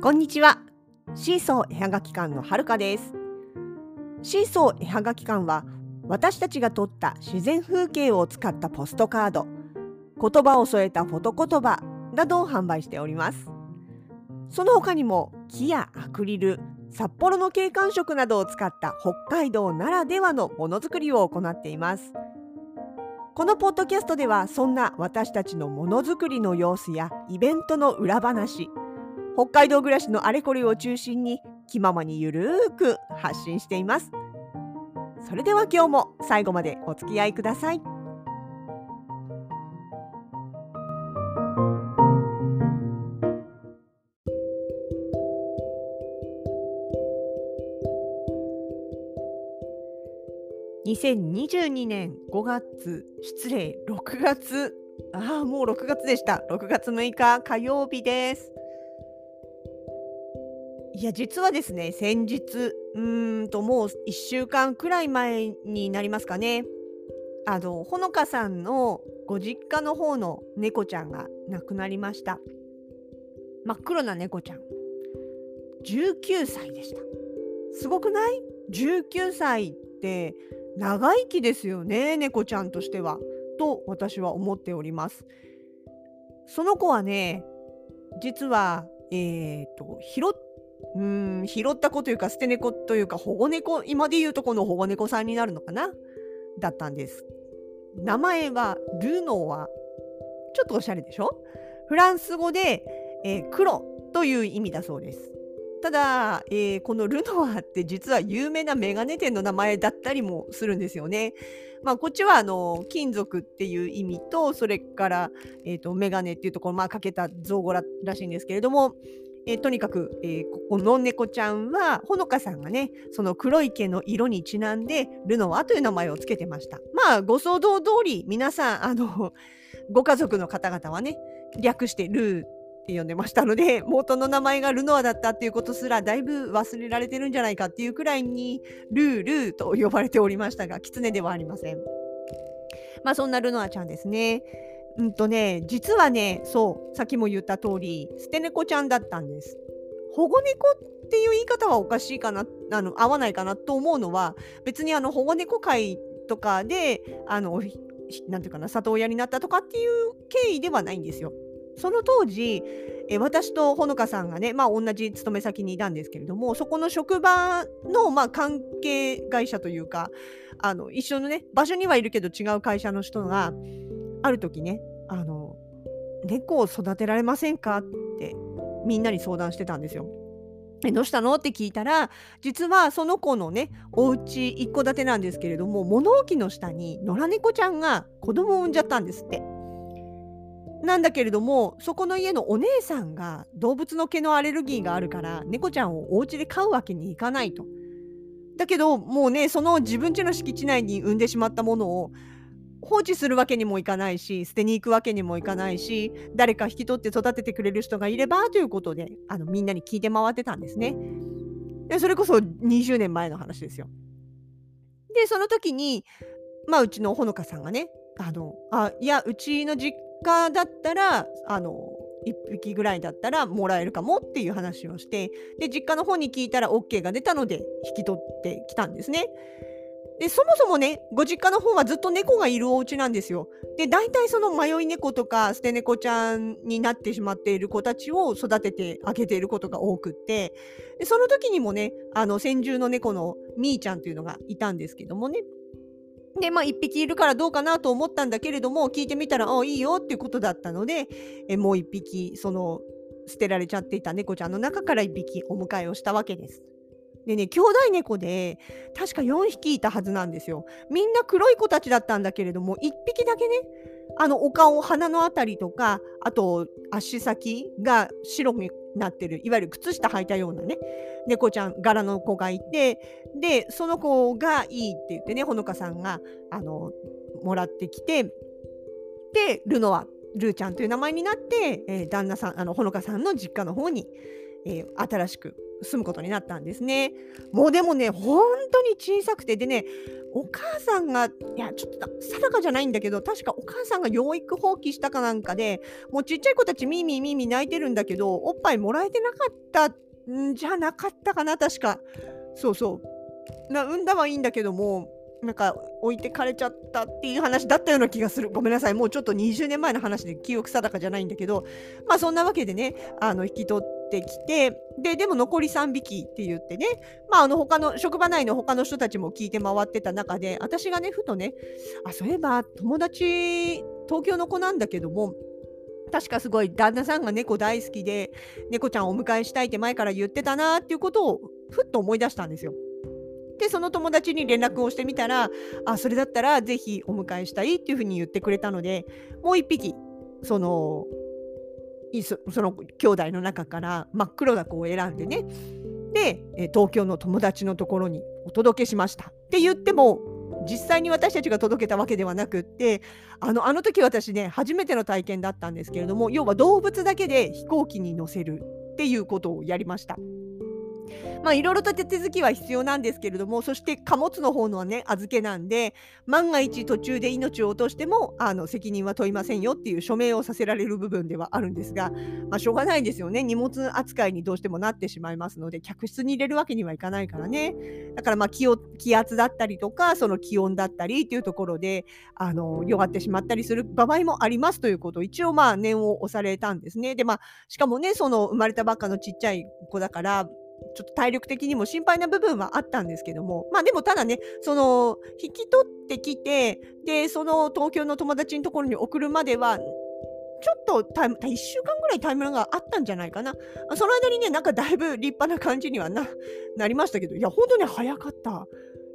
こんにちは。シーソー絵はがき館のはるかです。シーソー絵はがき館は私たちが撮った自然風景を使ったポストカード。言葉を添えたフォト言葉などを販売しております。その他にも木やアクリル札幌の景観色などを使った北海道ならではのものづくりを行っています。このポッドキャストではそんな私たちのものづくりの様子やイベントの裏話北海道暮らしのあれこれを中心に気ままにゆるーく発信しています。それでは今日も最後までお付き合いください。2022年5月失礼6月。ああもう6月でした。6月6日火曜日です。いや実はですね先日うーんともう1週間くらい前になりますかね。あのほのかさんのご実家の方の猫ちゃんが亡くなりました。真っ黒な猫ちゃん。19歳でした。すごくない ?19 歳って長生きですよね猫ちゃんとしては。と私は思っております。その子はね実はえっ、ー、と拾うん拾った子というか捨て猫というか保護猫今で言うとこの保護猫さんになるのかな？だったんです。名前はルノワちょっとおしゃれでしょ？フランス語で、えー、黒という意味だそうです。ただ、えー、このルノワって実は有名なメガネ店の名前だったりもするんですよね。まあ、こっちはあの金属っていう意味とそれから、えーと、メガネっていうところまあかけた造語らしいんですけれども、えー、とにかく、えー、ここの猫ちゃんはほのかさんがねその黒い毛の色にちなんでルノワという名前を付けてました。まあご想像通り皆さんあの ご家族の方々はね略してルーって呼んでましたので元の名前がルノアだったっていうことすらだいぶ忘れられてるんじゃないかっていうくらいにルールーと呼ばれておりましたが狐ではありません。まあそんなルノアちゃんですね。うんとね実はねそうさっきも言った通り捨て猫ちゃんだったんです。保護猫っていう言い方はおかしいかなあの合わないかなと思うのは別にあの保護猫会とかであのなんていうかな里親になったとかっていう経緯ではないんですよ。その当時、え私とほのかさんがね、まあ、同じ勤め先にいたんですけれどもそこの職場の、まあ、関係会社というかあの一緒のね場所にはいるけど違う会社の人がある時ねあの猫を育てられませんか？ってみんなに相談してたんですよ。えどうしたの？って聞いたら実はその子のねお家一戸建てなんですけれども物置の下に野良猫ちゃんが子供を産んじゃったんですって。なんだけれどもそこの家のお姉さんが動物の毛のアレルギーがあるから猫ちゃんをお家で飼うわけにいかないと。だけどもうねその自分家の敷地内に産んでしまったものを放置するわけにもいかないし捨てに行くわけにもいかないし誰か引き取って育ててくれる人がいればということであのみんなに聞いて回ってたんですね。でそれこそ20年前の話ですよ。でその時にまあうちのほのかさんがねあのあいやうちの実家だったらあの1匹ぐらいだったらもらえるかもっていう話をしてで実家の方に聞いたら OK が出たので引き取ってきたんですね。でそもそもねご実家の方はずっと猫がいるお家なんですよ。で大体その迷い猫とか捨て猫ちゃんになってしまっている子たちを育ててあげていることが多くってでその時にもねあの先住の猫のみーちゃんというのがいたんですけどもねで、まあ、1匹いるからどうかなと思ったんだけれども、聞いてみたら、あいいよっていうことだったので、えもう1匹、その、捨てられちゃっていた猫ちゃんの中から1匹お迎えをしたわけです。でね、兄弟猫で、確か4匹いたはずなんですよ。みんな黒い子たちだったんだけれども、1匹だけね、あの、お顔、鼻のあたりとか、あと、足先が白になってる、いわゆる靴下履いたようなね、猫ちゃん、柄の子がいて、で、その子がいいって言ってね、ほのかさんが、あの、もらってきて、で、ルノア、ルーちゃんという名前になって、えー、旦那さん、あの、ほのかさんの実家の方に、えー、新しく住むことになったんですね。もうでもね本当に小さくてでねお母さんがいやちょっと定かじゃないんだけど確かお母さんが養育放棄したかなんかでもうちっちゃい子たちミーミーミーミー泣いてるんだけどおっぱいもらえてなかったんじゃなかったかな確か。そうそう。な産んだはいいんだけどもなんか置いてかれちゃったっていう話だったような気がする。ごめんなさい。もうちょっと20年前の話で記憶定かじゃないんだけどまあそんなわけでねあの引き取ってきてででも残り3匹って言ってねまああの他の職場内の他の人たちも聞いて回ってた中で私がねふとねあそういえば友達東京の子なんだけども確かすごい旦那さんが猫大好きで猫ちゃんをお迎えしたいって前から言ってたなっていうことをふっと思い出したんですよ。でその友達に連絡をしてみたらあそれだったらぜひお迎えしたいっていうふうに言ってくれたのでもう1匹そのその兄弟の中から真っ黒な子を選んでねで東京の友達のところにお届けしましたって言っても実際に私たちが届けたわけではなくってあのあの時私ね初めての体験だったんですけれども要は動物だけで飛行機に乗せるっていうことをやりました。まあいろいろと手続きは必要なんですけれどもそして貨物の方のはね預けなんで万が一途中で命を落としてもあの責任は問いませんよっていう署名をさせられる部分ではあるんですが、まあ、しょうがないですよね。荷物扱いにどうしてもなってしまいますので客室に入れるわけにはいかないからね。だからまあ気を気圧だったりとかその気温だったりっていうところであの弱ってしまったりする場合もありますということを一応まあ念を押されたんですね。でまあしかもねその生まれたばっかのちっちゃい子だからちょっと体力的にも心配な部分はあったんですけども、まあでもただね、その、引き取ってきて、で、その東京の友達のところに送るまでは、ちょっとタイム、1週間ぐらいタイムラグがあったんじゃないかな。その間にね、なんかだいぶ立派な感じにはななりましたけど、いや、本当に早かった。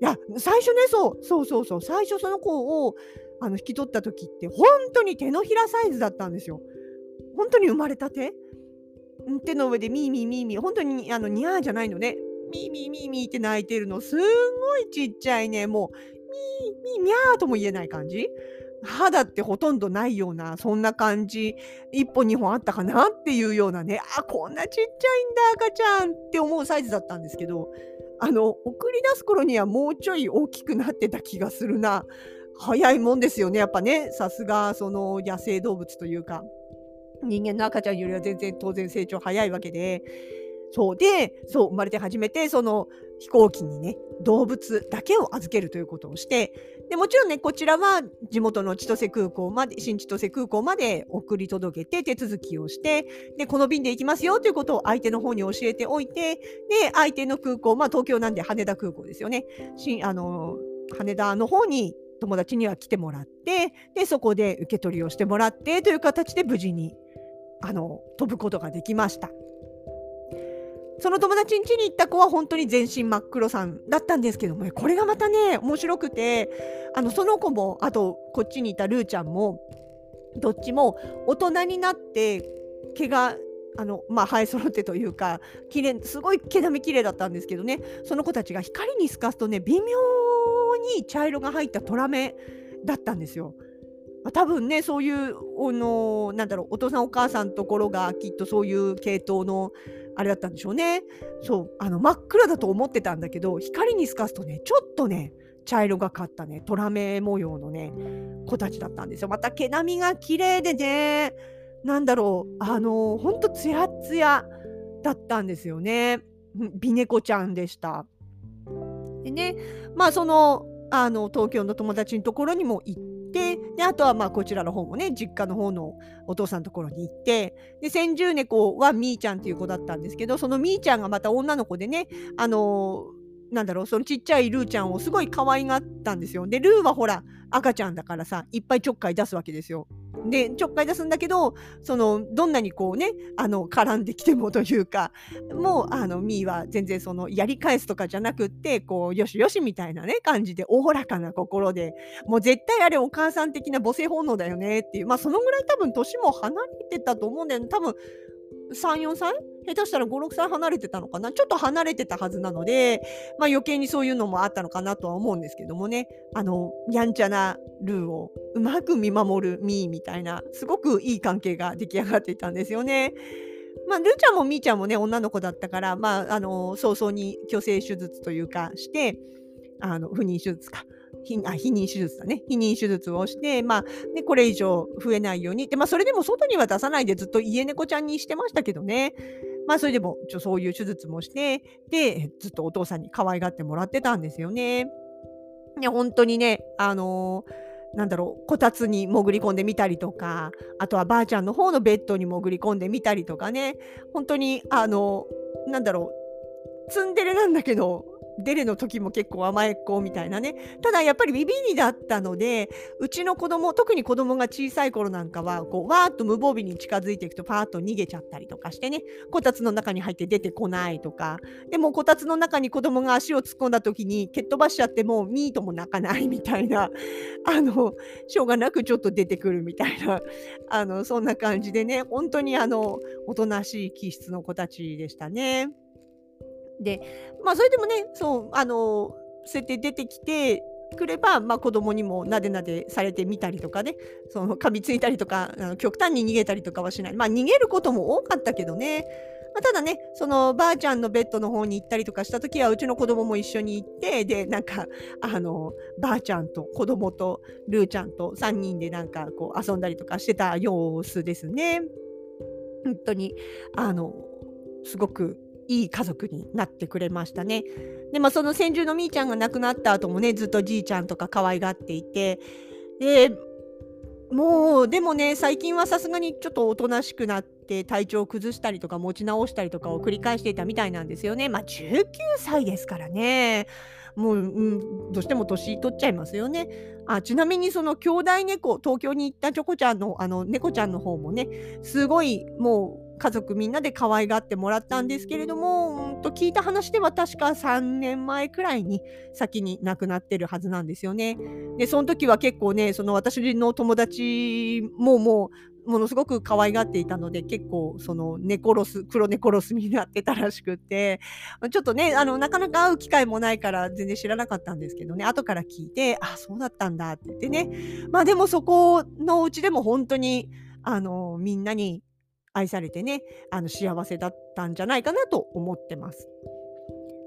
いや、最初ね、そう、そうそうそう、最初その子をあの引き取った時って、本当に手のひらサイズだったんですよ。本当に生まれたて手の上でミーミーミーミー、本当にあのニャーじゃないのね。ミーミーミーミーって泣いてるの、すんごいちっちゃいね、もう、ミーミーミャーとも言えない感じ。肌ってほとんどないような、そんな感じ、1本2本あったかなっていうようなね、あ、こんなちっちゃいんだ、赤ちゃんって思うサイズだったんですけど、あの、送り出す頃にはもうちょい大きくなってた気がするな。早いもんですよね、やっぱね、さすがその野生動物というか。人間の赤ちゃんよりは全然当然成長早いわけで。そう。でそう生まれて初めてその飛行機にね動物だけを預けるということをしてでもちろんねこちらは地元の千歳空港まで新千歳空港まで送り届けて手続きをしてでこの便で行きますよということを相手の方に教えておいてで相手の空港まあ東京なんで羽田空港ですよね。しあの羽田の方に友達には来てもらってでそこで受け取りをしてもらってという形で無事にあの飛ぶことができました。その友達ん家に行った子は本当に全身真っ黒さんだったんですけども、これがまたね面白くてあのその子もあとこっちにいたルーちゃんもどっちも大人になって毛があのまあ生え揃ってというか綺麗すごい毛並み綺麗だったんですけどねその子たちが光に透かすとね微妙に茶色が入ったトラメだったんですよ。まあ、多分ねそういうあのなんだろうお父さんお母さんところがきっとそういう系統のあれだったんでしょうね。そうあの真っ暗だと思ってたんだけど光に透かすとねちょっとね茶色がかったね。トラメ模様のね子たちだったんですよ。また毛並みが綺麗でねなんだろうあのほんとツヤツヤだったんですよね。美猫ちゃんでした。でねまあそのあの東京の友達のところにも行ってであとはまあこちらの方もね実家の方のお父さんのところに行ってで先住猫はみーちゃんっていう子だったんですけどそのみーちゃんがまた女の子でねあのー、なんだろうそのちっちゃいルーちゃんをすごい可愛がったんですよ。でルーはほら赤ちゃんだからさいっぱいちょっかい出すわけですよ。でちょっかい出すんだけどそのどんなにこうねあの絡んできてもというかもうあのミーは全然そのやり返すとかじゃなくってこうよしよしみたいなね感じでおおらかな心でもう絶対あれお母さん的な母性本能だよねっていうまあそのぐらい多分年も離れてたと思うんだよね多分34歳下手したら56歳離れてたのかな？ちょっと離れてたはずなので、まあ、余計にそういうのもあったのかなとは思うんですけどもね。あのやんちゃなルーをうまく見守るミーみたいなすごくいい関係が出来上がっていたんですよね。まあ、ルーちゃんもみーちゃんもね女の子だったから、まあ、あの早々に虚勢手術というかしてあの不妊手術か。あ避妊手術だね。避妊手術をして、まあね、これ以上増えないようにで、まあ、それでも外には出さないでずっと家猫ちゃんにしてましたけどね。まあそれでもちょそういう手術もしてでずっとお父さんに可愛がってもらってたんですよね。ね本当にねあのー、なんだろうこたつに潜り込んでみたりとかあとはばあちゃんの方のベッドに潜り込んでみたりとかね本当にあのなんだろうツンデレなんだけどデレの時も結構甘えっ子みたいなね。ただやっぱりビビりだったのでうちの子供特に子供が小さい頃なんかはこうわーっと無防備に近づいていくとパーッと逃げちゃったりとかしてね。こたつの中に入って出てこないとか。でもこたつの中に子供が足を突っ込んだ時に蹴っ飛ばしちゃってもうミートも泣かないみたいな あのしょうがなくちょっと出てくるみたいなあのそんな感じでね。本当にあのおとなしい気質の子たちでしたね。で、まあ、それでもね、そう、あの、そうやって出てきてくれば、まあ、子供にもなでなでされてみたりとかね、その噛みついたりとか、あの極端に逃げたりとかはしない。まあ、逃げることも多かったけどね。まあ、ただね、そのばあちゃんのベッドの方に行ったりとかした時は、うちの子供も一緒に行って、で、なんか、あの、ばあちゃんと子供とルーちゃんと3人でなんかこう遊んだりとかしてた様子ですね。本当に、あの、すごくいい家族になってくれましたね。でまあその先住のみーちゃんが亡くなった後もねずっとじいちゃんとか可愛がっていてでもうでもね最近はさすがにちょっとおとなしくなって体調を崩したりとか持ち直したりとかを繰り返していたみたいなんですよね。まあ19歳ですからね。もう、うん、どうしても年取っちゃいますよね。あちなみにその兄弟猫東京に行ったチョコちゃんのあの猫ちゃんの方もねすごいもう家族みんなで可愛がってもらったんですけれども、うんと聞いた話では確か3年前くらいに先に亡くなってるはずなんですよね。で、その時は結構ね、その私の友達ももうものすごく可愛がっていたので結構そのネコロス黒ネコロスになってたらしくてちょっとねあのなかなか会う機会もないから全然知らなかったんですけどね後から聞いてあそうだったんだって言ってねまあでもそこのうちでも本当にあのみんなに愛されてねあの幸せだったんじゃないかなと思ってます。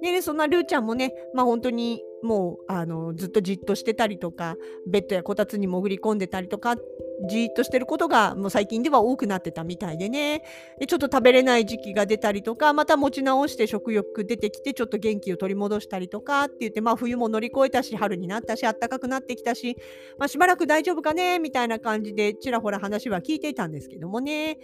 でねそんなルーちゃんもねまあ本当にもうあのずっとじっとしてたりとかベッドやこたつに潜り込んでたりとかじーっとしてることがもう最近では多くなってたみたいでね。でちょっと食べれない時期が出たりとかまた持ち直して食欲出てきてちょっと元気を取り戻したりとかって言ってまあ冬も乗り越えたし春になったし暖かくなってきたし、まあ、しばらく大丈夫かねみたいな感じでちらほら話は聞いていたんですけどもね。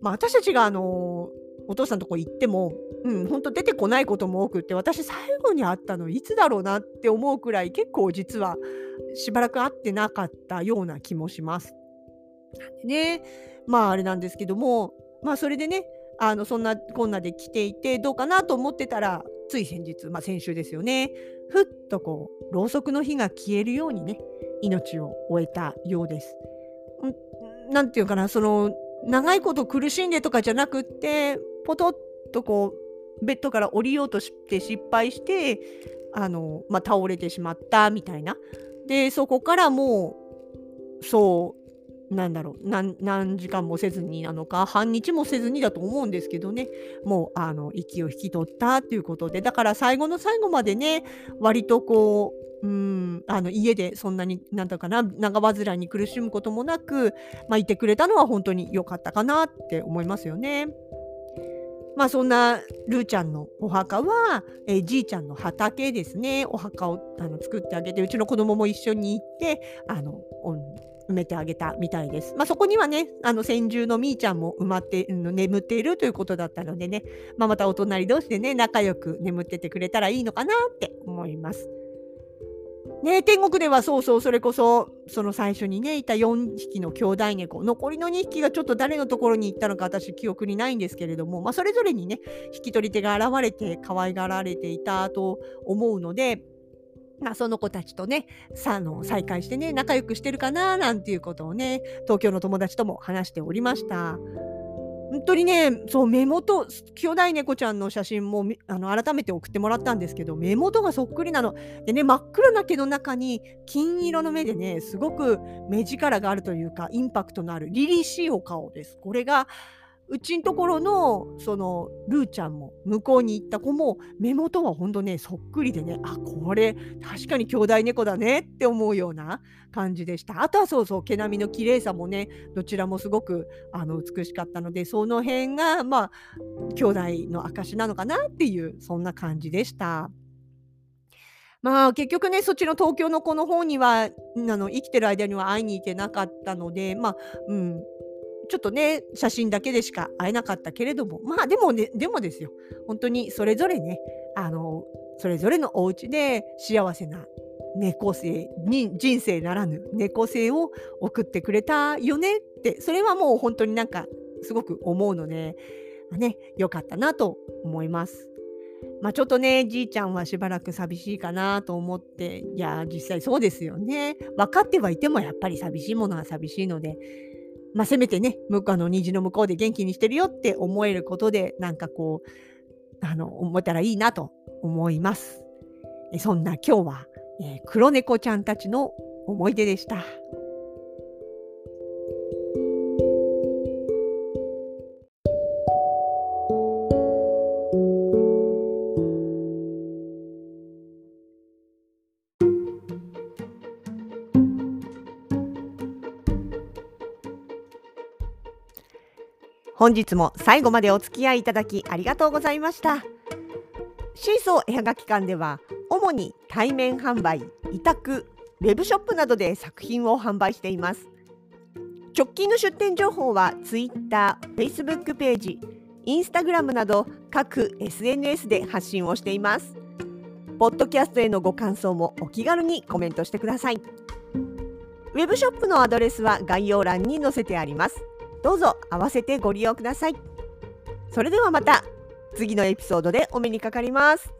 まあ、私たちがあのお父さんのとこ行っても、うん、本当出てこないことも多くって私最後に会ったのいつだろうなって思うくらい結構実はしばらく会ってなかったような気もします。なんでねまああれなんですけどもまあそれでねあのそんなこんなで来ていてどうかなと思ってたらつい先日、まあ、先週ですよねふっとこうろうそくの火が消えるようにね命を終えたようです。んなんていうかなその長いこと苦しんでとかじゃなくってポトッとこうベッドから降りようとして失敗してあの、まあ、倒れてしまったみたいな。でそこからもうそうなんだろう何時間もせずになのか半日もせずにだと思うんですけどねもうあの息を引き取ったっていうことでだから最後の最後までね割とこううん、あの家でそんなになんだかな長患いに苦しむこともなく、まあ、いてくれたのは本当に良かったかなって思いますよね。まあそんなルーちゃんのお墓は、えー、じいちゃんの畑ですねお墓をあの作ってあげてうちの子供も一緒に行ってあの埋めてあげたみたいです。まあ、そこにはねあの先住のみーちゃんも埋まって眠っているということだったのでね、まあ、またお隣同士でね仲良く眠っててくれたらいいのかなって思います。ね、天国ではそうそうそれこそその最初にねいた4匹の兄弟猫残りの2匹がちょっと誰のところに行ったのか私記憶にないんですけれども、まあ、それぞれにね引き取り手が現れて可愛がられていたと思うので、まあ、その子たちとねさの再会してね仲良くしてるかななんていうことをね東京の友達とも話しておりました。本当にね、そう目元、兄弟猫ちゃんの写真もあの改めて送ってもらったんですけど、目元がそっくりなの。でね、真っ黒な毛の中に金色の目でね、すごく目力があるというか、インパクトのある凛々しいお顔です。これが、うちんところのそのルーちゃんも向こうに行った子も目元はほんとねそっくりでねあこれ確かに兄弟猫だねって思うような感じでしたあとはそうそう毛並みの綺麗さもねどちらもすごくあの美しかったのでその辺がまあ兄弟の証なのかなっていうそんな感じでした。まあ、結局ね、そっちの東京の子の方には、あの、生きてる間には会いに行けなかったので、まあ、うん、ちょっとね、写真だけでしか会えなかったけれども、まあでもね、でもですよ、本当にそれぞれね、あの、それぞれのお家で幸せな猫生に人生ならぬ猫生を送ってくれたよねってそれはもう本当になんかすごく思うので、ね良かったなと思います。まあ、ちょっとねじいちゃんはしばらく寂しいかなと思っていや実際そうですよね分かってはいてもやっぱり寂しいものは寂しいので、まあ、せめてね向こうの虹の向こうで元気にしてるよって思えることでなんかこうあの思ったらいいなと思います。そんな今日は、えー、黒猫ちゃんたちの思い出でした。本日も最後までお付き合いいただきありがとうございました。シーソー絵はがき館では主に対面販売委託ウェブショップなどで作品を販売しています。直近の出店情報は Twitter、Facebook ページ、Instagram など各 SNS で発信をしています。ポッドキャストへのご感想もお気軽にコメントしてください。ウェブショップのアドレスは概要欄に載せてあります。どうぞ合わせてご利用ください。それではまた次のエピソードでお目にかかります。